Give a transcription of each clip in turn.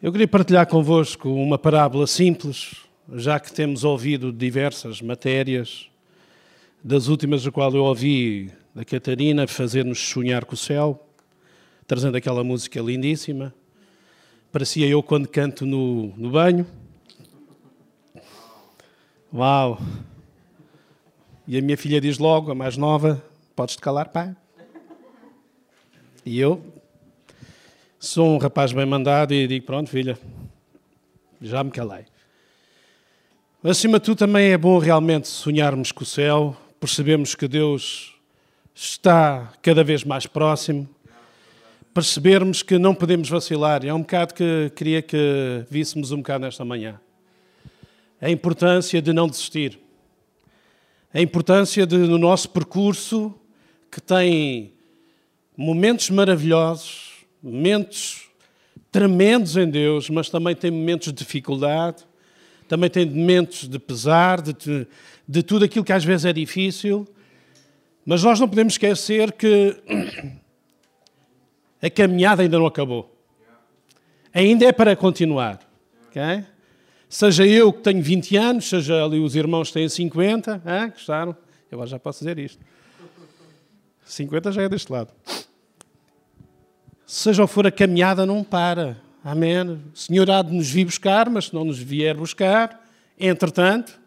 Eu queria partilhar convosco uma parábola simples, já que temos ouvido diversas matérias, das últimas a qual eu ouvi da Catarina fazer-nos sonhar com o céu, trazendo aquela música lindíssima. Parecia eu quando canto no, no banho. Uau! E a minha filha diz logo, a mais nova, podes-te calar, pai? E eu sou um rapaz bem mandado e digo, pronto, filha, já me calei. Acima de tudo, também é bom realmente sonharmos com o céu, percebemos que Deus está cada vez mais próximo, percebermos que não podemos vacilar. É um bocado que queria que víssemos um bocado nesta manhã. A importância de não desistir. A importância de, no nosso percurso, que tem momentos maravilhosos, momentos tremendos em Deus, mas também tem momentos de dificuldade, também tem momentos de pesar, de, de tudo aquilo que às vezes é difícil. Mas nós não podemos esquecer que a caminhada ainda não acabou. Ainda é para continuar. Okay? Seja eu que tenho 20 anos, seja ali os irmãos que têm 50. Ah, gostaram? Eu agora já posso dizer isto. 50 já é deste lado. Seja o for a caminhada, não para. Amém. O Senhor há de nos vir buscar, mas se não nos vier buscar, entretanto,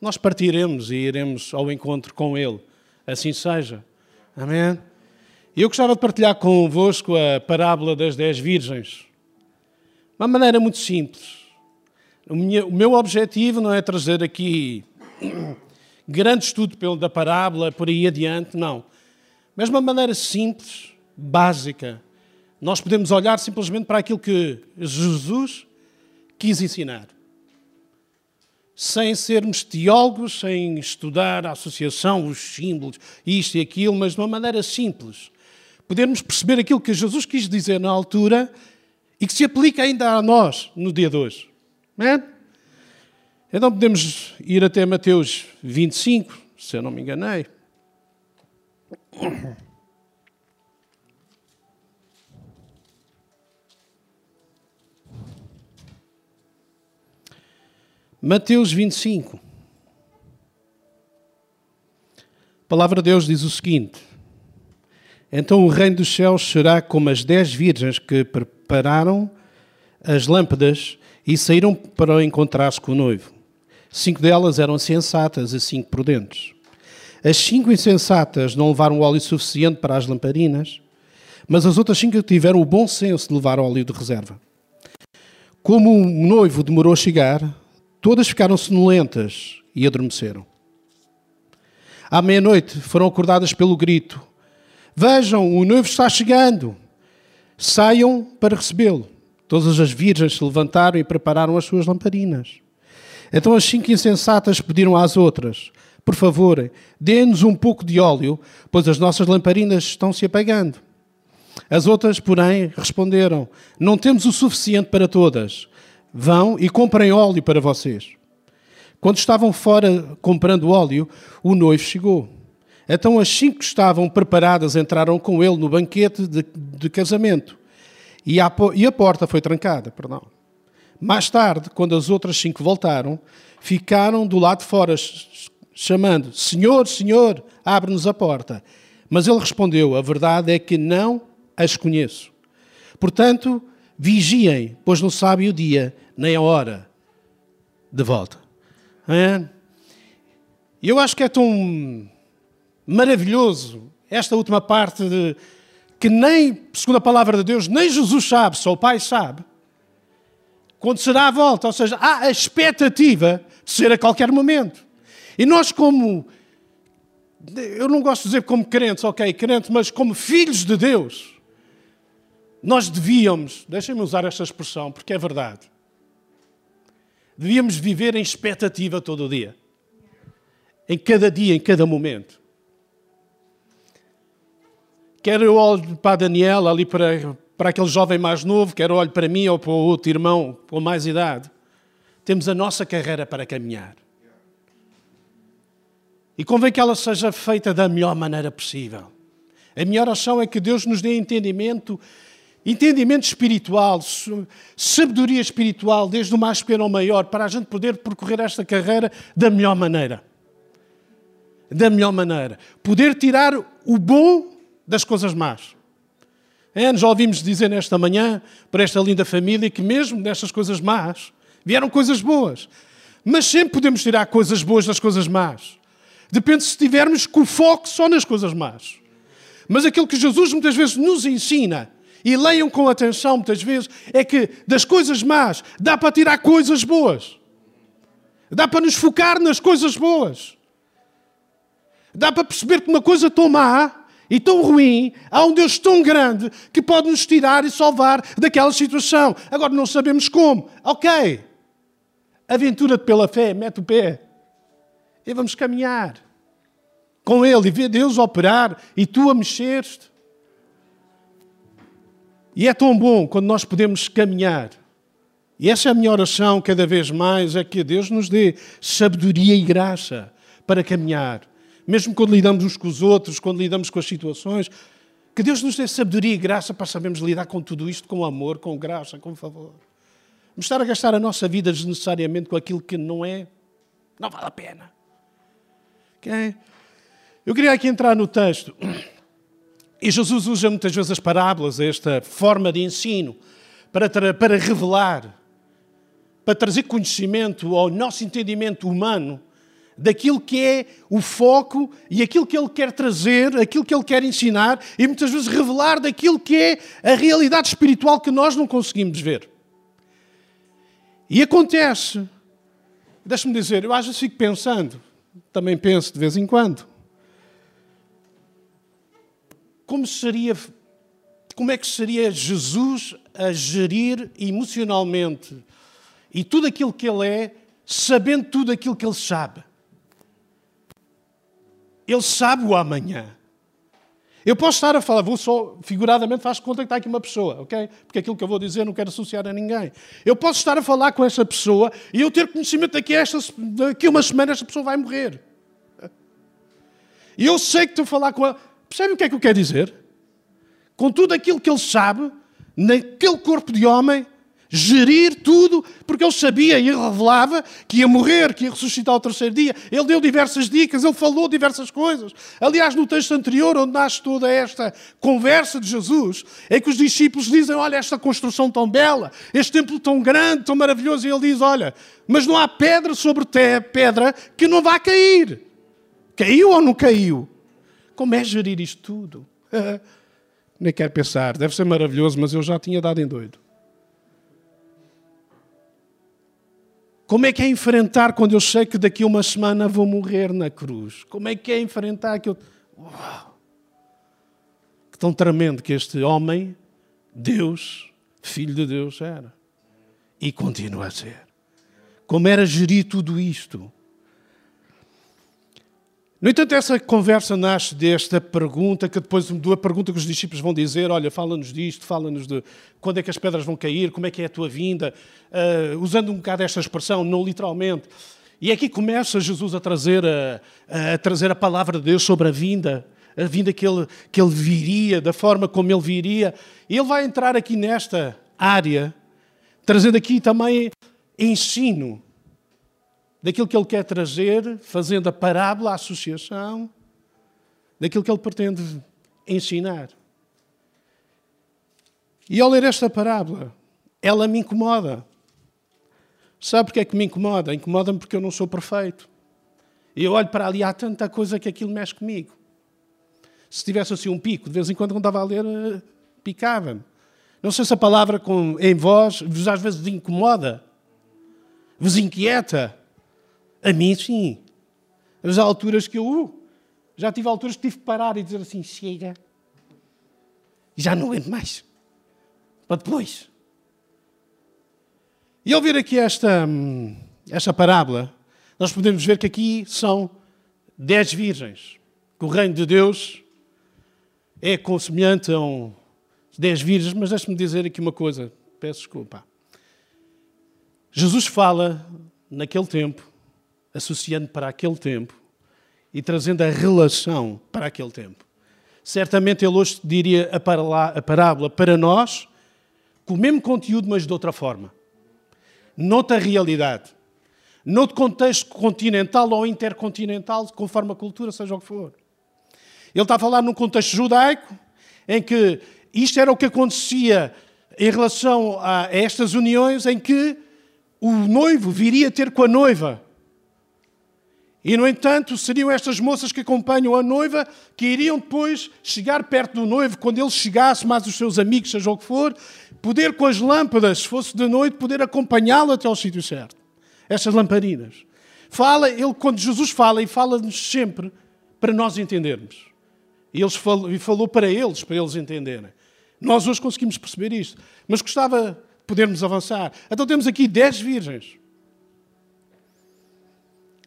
nós partiremos e iremos ao encontro com Ele. Assim seja. Amém. Eu gostava de partilhar convosco a parábola das dez virgens. Uma maneira muito simples. O meu objetivo não é trazer aqui grande estudo da parábola por aí adiante, não. Mas uma maneira simples, básica. Nós podemos olhar simplesmente para aquilo que Jesus quis ensinar sem sermos teólogos, sem estudar a associação, os símbolos, isto e aquilo, mas de uma maneira simples. Podermos perceber aquilo que Jesus quis dizer na altura e que se aplica ainda a nós no dia de hoje. É? Então podemos ir até Mateus 25, se eu não me enganei. Mateus 25. A palavra de Deus diz o seguinte: Então o reino dos céus será como as dez virgens que prepararam as lâmpadas e saíram para encontrar-se com o noivo. Cinco delas eram sensatas e cinco prudentes. As cinco insensatas não levaram óleo suficiente para as lamparinas, mas as outras cinco tiveram o bom senso de levar óleo de reserva. Como o noivo demorou a chegar, Todas ficaram sonolentas e adormeceram. À meia-noite foram acordadas pelo grito: Vejam, o noivo está chegando! Saiam para recebê-lo. Todas as virgens se levantaram e prepararam as suas lamparinas. Então as cinco insensatas pediram às outras: Por favor, dê-nos um pouco de óleo, pois as nossas lamparinas estão se apagando. As outras, porém, responderam: Não temos o suficiente para todas. Vão e comprem óleo para vocês. Quando estavam fora comprando óleo, o noivo chegou. Então as cinco que estavam preparadas entraram com ele no banquete de, de casamento. E a, e a porta foi trancada. Perdão. Mais tarde, quando as outras cinco voltaram, ficaram do lado de fora, chamando: Senhor, Senhor, abre-nos a porta. Mas ele respondeu: A verdade é que não as conheço. Portanto, vigiem, pois não sabem o dia nem a hora de volta. É? Eu acho que é tão maravilhoso esta última parte de que nem, segundo a palavra de Deus, nem Jesus sabe, só o Pai sabe, quando será a volta. Ou seja, há a expectativa de ser a qualquer momento. E nós, como, eu não gosto de dizer como crentes, ok, crentes, mas como filhos de Deus, nós devíamos, deixem-me usar esta expressão, porque é verdade, devíamos viver em expectativa todo o dia. Em cada dia, em cada momento. Quer eu olho para a Daniela, ali para, para aquele jovem mais novo, quer eu olho para mim ou para o outro irmão com mais idade. Temos a nossa carreira para caminhar. E convém que ela seja feita da melhor maneira possível. A minha oração é que Deus nos dê entendimento entendimento espiritual, sabedoria espiritual, desde o mais pequeno ao maior, para a gente poder percorrer esta carreira da melhor maneira. Da melhor maneira. Poder tirar o bom das coisas más. É, já ouvimos dizer nesta manhã, para esta linda família, que mesmo nestas coisas más, vieram coisas boas. Mas sempre podemos tirar coisas boas das coisas más. Depende se estivermos com o foco só nas coisas más. Mas aquilo que Jesus muitas vezes nos ensina e leiam com atenção muitas vezes, é que das coisas más dá para tirar coisas boas. Dá para nos focar nas coisas boas. Dá para perceber que uma coisa tão má e tão ruim, há um Deus tão grande que pode nos tirar e salvar daquela situação. Agora não sabemos como. Ok. Aventura pela fé, mete o pé. E vamos caminhar com Ele e ver Deus operar e tu a mexer-te. E é tão bom quando nós podemos caminhar. E essa é a minha oração cada vez mais, é que Deus nos dê sabedoria e graça para caminhar. Mesmo quando lidamos uns com os outros, quando lidamos com as situações, que Deus nos dê sabedoria e graça para sabermos lidar com tudo isto com amor, com graça, com favor. Vamos estar a gastar a nossa vida desnecessariamente com aquilo que não é, não vale a pena. Okay? Eu queria aqui entrar no texto. E Jesus usa muitas vezes as parábolas, esta forma de ensino, para, para revelar, para trazer conhecimento ao nosso entendimento humano daquilo que é o foco e aquilo que ele quer trazer, aquilo que ele quer ensinar e muitas vezes revelar daquilo que é a realidade espiritual que nós não conseguimos ver. E acontece, deixa-me dizer, eu às vezes fico pensando, também penso de vez em quando, como seria como é que seria Jesus a gerir emocionalmente e tudo aquilo que ele é, sabendo tudo aquilo que ele sabe. Ele sabe o amanhã. Eu posso estar a falar, vou só, figuradamente, faz conta que está aqui uma pessoa, ok? Porque aquilo que eu vou dizer não quero associar a ninguém. Eu posso estar a falar com essa pessoa e eu ter conhecimento daqui a, esta, uma semana esta pessoa vai morrer. E eu sei que estou a falar com ela Percebe o que é que eu quero dizer? Com tudo aquilo que ele sabe, naquele corpo de homem, gerir tudo, porque ele sabia e revelava que ia morrer, que ia ressuscitar ao terceiro dia. Ele deu diversas dicas, ele falou diversas coisas. Aliás, no texto anterior, onde nasce toda esta conversa de Jesus, é que os discípulos dizem: Olha, esta construção tão bela, este templo tão grande, tão maravilhoso. E ele diz: Olha, mas não há pedra sobre pedra que não vá cair. Caiu ou não caiu? Como é gerir isto tudo? Nem quero pensar, deve ser maravilhoso, mas eu já tinha dado em doido. Como é que é enfrentar quando eu sei que daqui a uma semana vou morrer na cruz? Como é que é enfrentar que eu. Uau! Tão tremendo que este homem, Deus, filho de Deus, era. E continua a ser. Como era gerir tudo isto? No entanto, essa conversa nasce desta pergunta, que depois da pergunta que os discípulos vão dizer: Olha, fala-nos disto, fala-nos de quando é que as pedras vão cair, como é que é a tua vinda, uh, usando um bocado esta expressão, não literalmente. E aqui começa Jesus a trazer a, a, trazer a palavra de Deus sobre a vinda, a vinda que ele, que ele viria, da forma como ele viria. E ele vai entrar aqui nesta área, trazendo aqui também ensino daquilo que ele quer trazer, fazendo a parábola, a associação, daquilo que ele pretende ensinar. E ao ler esta parábola, ela me incomoda. Sabe porque é que me incomoda? Incomoda-me porque eu não sou perfeito. E eu olho para ali, há tanta coisa que aquilo mexe comigo. Se tivesse assim um pico, de vez em quando, quando estava a ler, eh, picava-me. Não sei se a palavra com, em vós vos às vezes incomoda, vos inquieta. A mim, sim. Há alturas que eu uh, já tive alturas que tive que parar e dizer assim: chega, já não aguento mais. Para depois. E ao ver aqui esta, esta parábola, nós podemos ver que aqui são dez virgens. Que o reino de Deus é semelhante a um dez virgens, mas deixe-me dizer aqui uma coisa, peço desculpa. Jesus fala naquele tempo associando para aquele tempo e trazendo a relação para aquele tempo. Certamente ele hoje diria a parábola para nós com o mesmo conteúdo, mas de outra forma. Noutra realidade. Noutro contexto continental ou intercontinental, conforme a cultura, seja o que for. Ele está a falar num contexto judaico, em que isto era o que acontecia em relação a estas uniões, em que o noivo viria ter com a noiva. E, no entanto, seriam estas moças que acompanham a noiva que iriam depois chegar perto do noivo, quando ele chegasse, mais os seus amigos, seja o que for, poder com as lâmpadas, se fosse de noite, poder acompanhá-lo até ao sítio certo. Estas lamparinas. Fala, ele, quando Jesus fala, e fala-nos sempre para nós entendermos. E, eles falou, e falou para eles, para eles entenderem. Nós hoje conseguimos perceber isto. Mas gostava de podermos avançar. Então temos aqui dez virgens.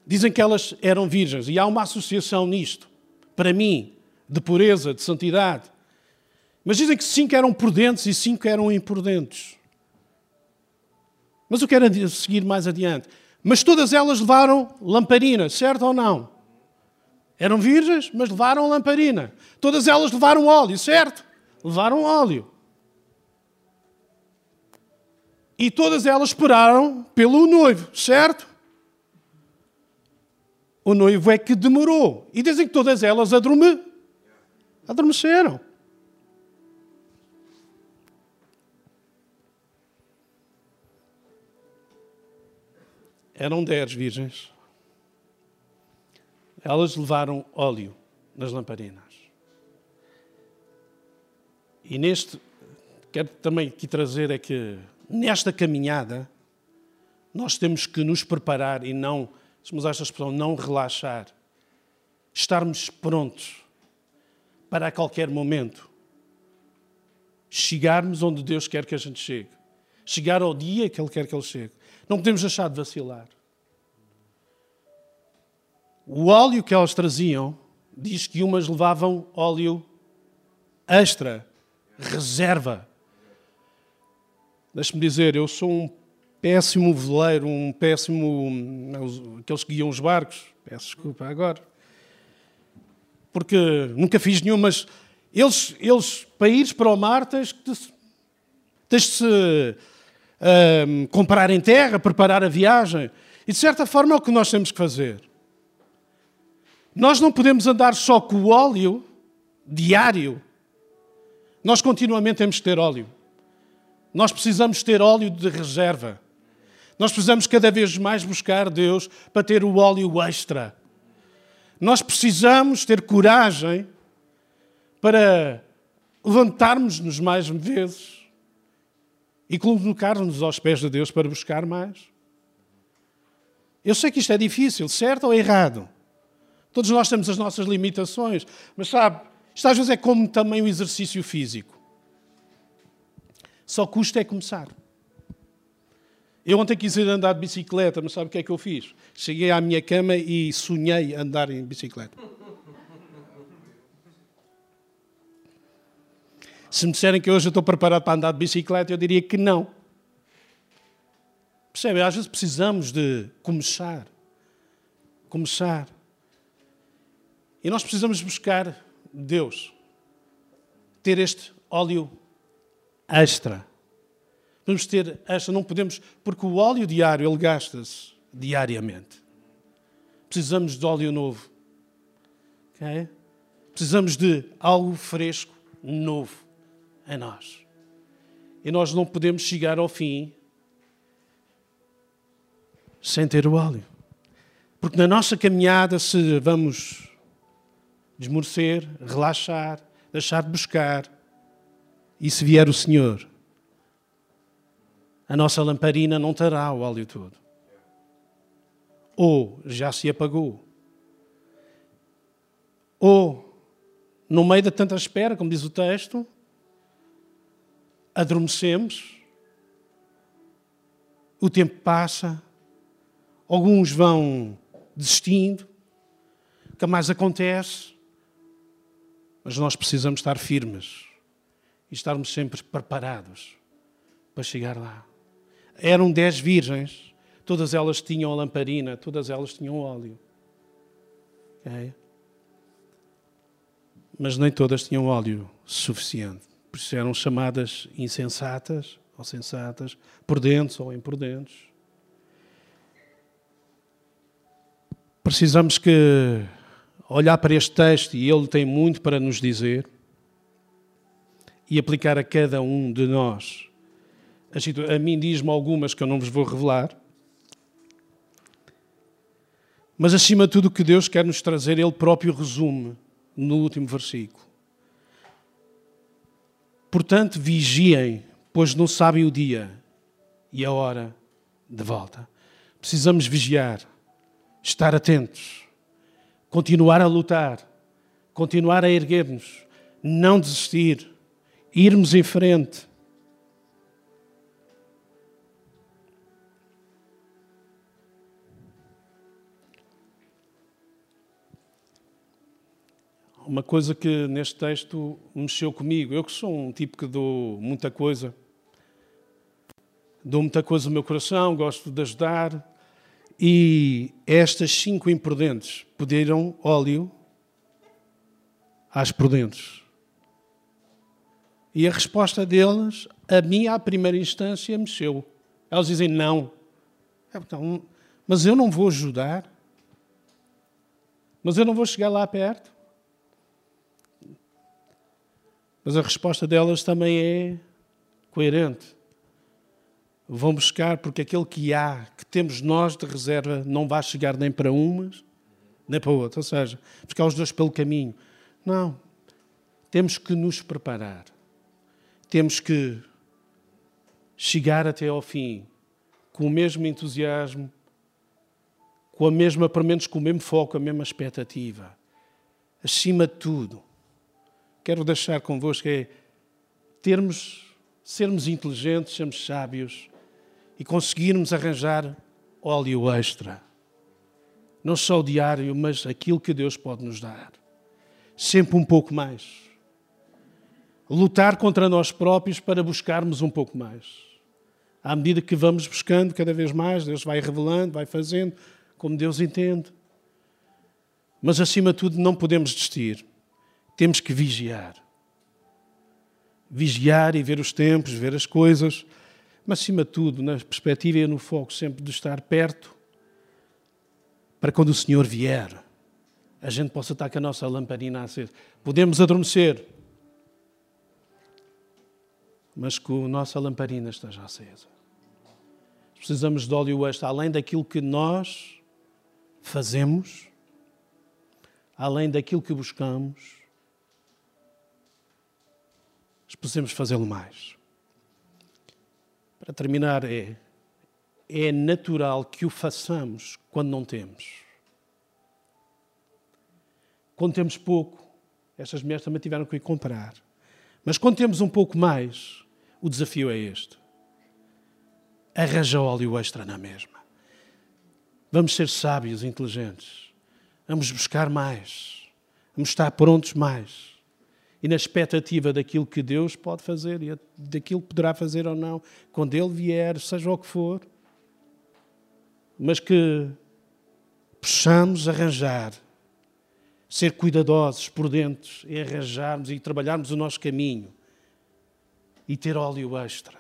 Dizem que elas eram virgens. E há uma associação nisto. Para mim, de pureza, de santidade. Mas dizem que cinco eram prudentes e cinco eram imprudentes. Mas eu quero seguir mais adiante. Mas todas elas levaram lamparina, certo ou não? Eram virgens, mas levaram lamparina. Todas elas levaram óleo, certo? Levaram óleo. E todas elas esperaram pelo noivo, certo? O noivo é que demorou. E dizem que todas elas adorme... adormeceram. Eram dez virgens. Elas levaram óleo nas lamparinas. E neste, quero também aqui trazer é que nesta caminhada nós temos que nos preparar e não se usar esta expressão, não relaxar, estarmos prontos para a qualquer momento chegarmos onde Deus quer que a gente chegue, chegar ao dia que Ele quer que Ele chegue. Não podemos deixar de vacilar. O óleo que elas traziam, diz que umas levavam óleo extra, reserva. Deixe-me dizer, eu sou um péssimo veleiro, um péssimo. aqueles que guiam os barcos. Peço desculpa agora. Porque nunca fiz nenhum, mas eles, eles para ires para o mar, tens de, tens de se um, comprar em terra, preparar a viagem. E de certa forma é o que nós temos que fazer. Nós não podemos andar só com o óleo diário. Nós continuamente temos que ter óleo. Nós precisamos ter óleo de reserva. Nós precisamos cada vez mais buscar Deus para ter o óleo extra. Nós precisamos ter coragem para levantarmos-nos mais vezes e colocar-nos aos pés de Deus para buscar mais. Eu sei que isto é difícil, certo ou errado? Todos nós temos as nossas limitações, mas sabe, isto às vezes é como também o exercício físico. Só custa é começar. Eu ontem quis ir andar de bicicleta, mas sabe o que é que eu fiz? Cheguei à minha cama e sonhei andar em bicicleta. Se me disserem que hoje eu estou preparado para andar de bicicleta, eu diria que não. Percebe? Às vezes precisamos de começar. Começar. E nós precisamos buscar Deus. Ter este óleo extra. Vamos ter esta, não podemos, porque o óleo diário ele gasta-se diariamente. Precisamos de óleo novo. Okay? Precisamos de algo fresco, novo em nós. E nós não podemos chegar ao fim sem ter o óleo. Porque na nossa caminhada, se vamos desmorecer, relaxar, deixar de buscar, e se vier o Senhor, a nossa lamparina não terá o óleo todo. Ou já se apagou. Ou, no meio de tanta espera, como diz o texto, adormecemos, o tempo passa, alguns vão desistindo, que mais acontece, mas nós precisamos estar firmes e estarmos sempre preparados para chegar lá eram dez virgens, todas elas tinham lamparina, todas elas tinham óleo. Okay? Mas nem todas tinham óleo suficiente. Por isso eram chamadas insensatas ou sensatas, prudentes ou imprudentes. Precisamos que olhar para este texto e ele tem muito para nos dizer e aplicar a cada um de nós. A mim diz-me algumas que eu não vos vou revelar. Mas acima de tudo o que Deus quer nos trazer, Ele próprio resume no último versículo. Portanto, vigiem, pois não sabem o dia e a hora de volta. Precisamos vigiar, estar atentos, continuar a lutar, continuar a erguer-nos, não desistir, irmos em frente. Uma coisa que neste texto mexeu comigo, eu que sou um tipo que dou muita coisa, dou muita coisa no meu coração, gosto de ajudar, e estas cinco imprudentes pediram óleo às prudentes. E a resposta delas, a mim, à primeira instância, mexeu. Elas dizem não. Então, mas eu não vou ajudar. Mas eu não vou chegar lá perto. Mas a resposta delas também é coerente. Vão buscar porque aquele que há, que temos nós de reserva, não vai chegar nem para umas, nem para outras. Ou seja, buscar os dois pelo caminho. Não. Temos que nos preparar temos que chegar até ao fim com o mesmo entusiasmo, com a mesma, pelo menos com o mesmo foco, a mesma expectativa. Acima de tudo, quero deixar convosco é termos, sermos inteligentes, sermos sábios e conseguirmos arranjar óleo extra. Não só o diário, mas aquilo que Deus pode nos dar. Sempre um pouco mais lutar contra nós próprios para buscarmos um pouco mais. À medida que vamos buscando cada vez mais, Deus vai revelando, vai fazendo como Deus entende. Mas acima de tudo, não podemos desistir. Temos que vigiar. Vigiar e ver os tempos, ver as coisas, mas acima de tudo, na perspectiva e no foco sempre de estar perto, para quando o Senhor vier, a gente possa estar com a nossa lamparina acesa. Podemos adormecer, mas que a nossa lamparina esteja acesa. Precisamos de óleo extra, além daquilo que nós fazemos, além daquilo que buscamos, precisamos fazê-lo mais. Para terminar, é, é natural que o façamos quando não temos. Quando temos pouco, estas mulheres também tiveram que ir comprar. Mas quando temos um pouco mais, o desafio é este. Arranja óleo extra na mesma. Vamos ser sábios, inteligentes. Vamos buscar mais. Vamos estar prontos mais. E na expectativa daquilo que Deus pode fazer e daquilo que poderá fazer ou não, quando Ele vier, seja o que for. Mas que possamos arranjar, ser cuidadosos, prudentes em arranjarmos e trabalharmos o nosso caminho e ter óleo extra.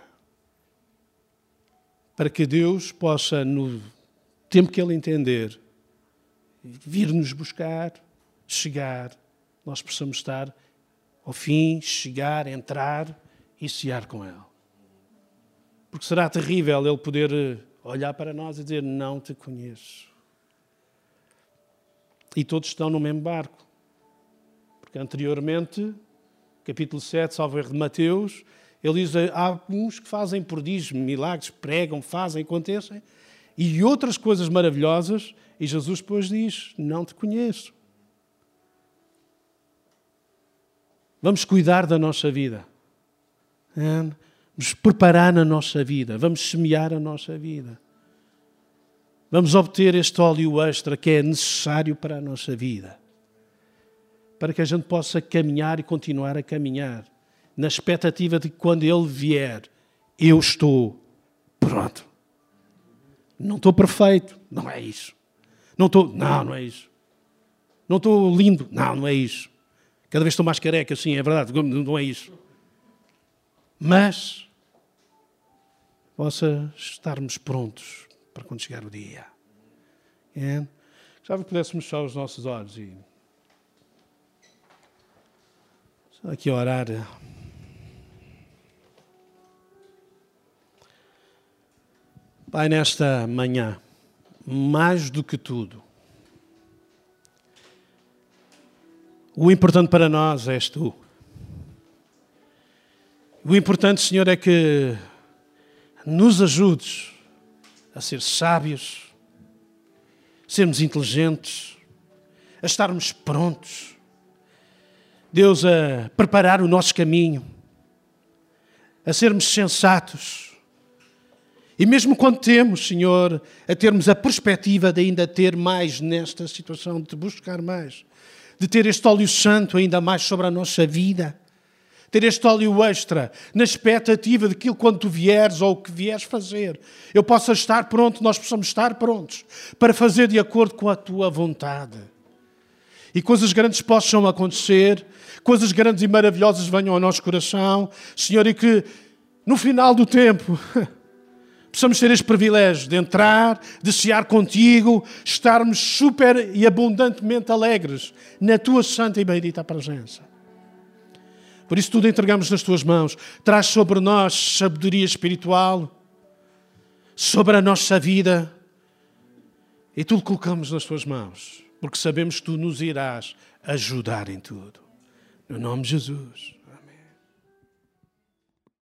Para que Deus possa, no tempo que Ele entender, vir nos buscar, chegar, nós possamos estar ao fim, chegar, entrar e cear com Ele. Porque será terrível Ele poder eh, olhar para nós e dizer: Não te conheço. E todos estão no mesmo barco. Porque anteriormente, capítulo 7, salvo erro de Mateus, ele diz: há uns que fazem prodígios, milagres, pregam, fazem, acontecem, e outras coisas maravilhosas, e Jesus depois diz: Não te conheço. Vamos cuidar da nossa vida. Vamos preparar na nossa vida. Vamos semear a nossa vida. Vamos obter este óleo extra que é necessário para a nossa vida. Para que a gente possa caminhar e continuar a caminhar na expectativa de que quando Ele vier, eu estou pronto. Não estou perfeito, não é isso. Não estou, não, não é isso. Não estou lindo, não, não é isso. Cada vez estou mais careca, sim, é verdade, não é isso. Mas possa estarmos prontos para quando chegar o dia. Gostava que pudéssemos fechar os nossos olhos e só aqui orar. Pai, nesta manhã, mais do que tudo, o importante para nós és tu. O importante, Senhor, é que nos ajudes a ser sábios, sermos inteligentes, a estarmos prontos. Deus, a preparar o nosso caminho, a sermos sensatos. E mesmo quando temos, Senhor, a termos a perspectiva de ainda ter mais nesta situação, de buscar mais, de ter este óleo santo ainda mais sobre a nossa vida ter este óleo extra, na expectativa de que quando tu vieres ou o que vieres fazer, eu possa estar pronto, nós possamos estar prontos para fazer de acordo com a tua vontade. E coisas grandes possam acontecer, coisas grandes e maravilhosas venham ao nosso coração, Senhor, e que no final do tempo possamos ter este privilégio de entrar, de cear contigo, estarmos super e abundantemente alegres na tua santa e bendita presença. Por isso, tudo entregamos nas tuas mãos. Traz sobre nós sabedoria espiritual, sobre a nossa vida, e tudo colocamos nas tuas mãos, porque sabemos que tu nos irás ajudar em tudo. No nome de Jesus.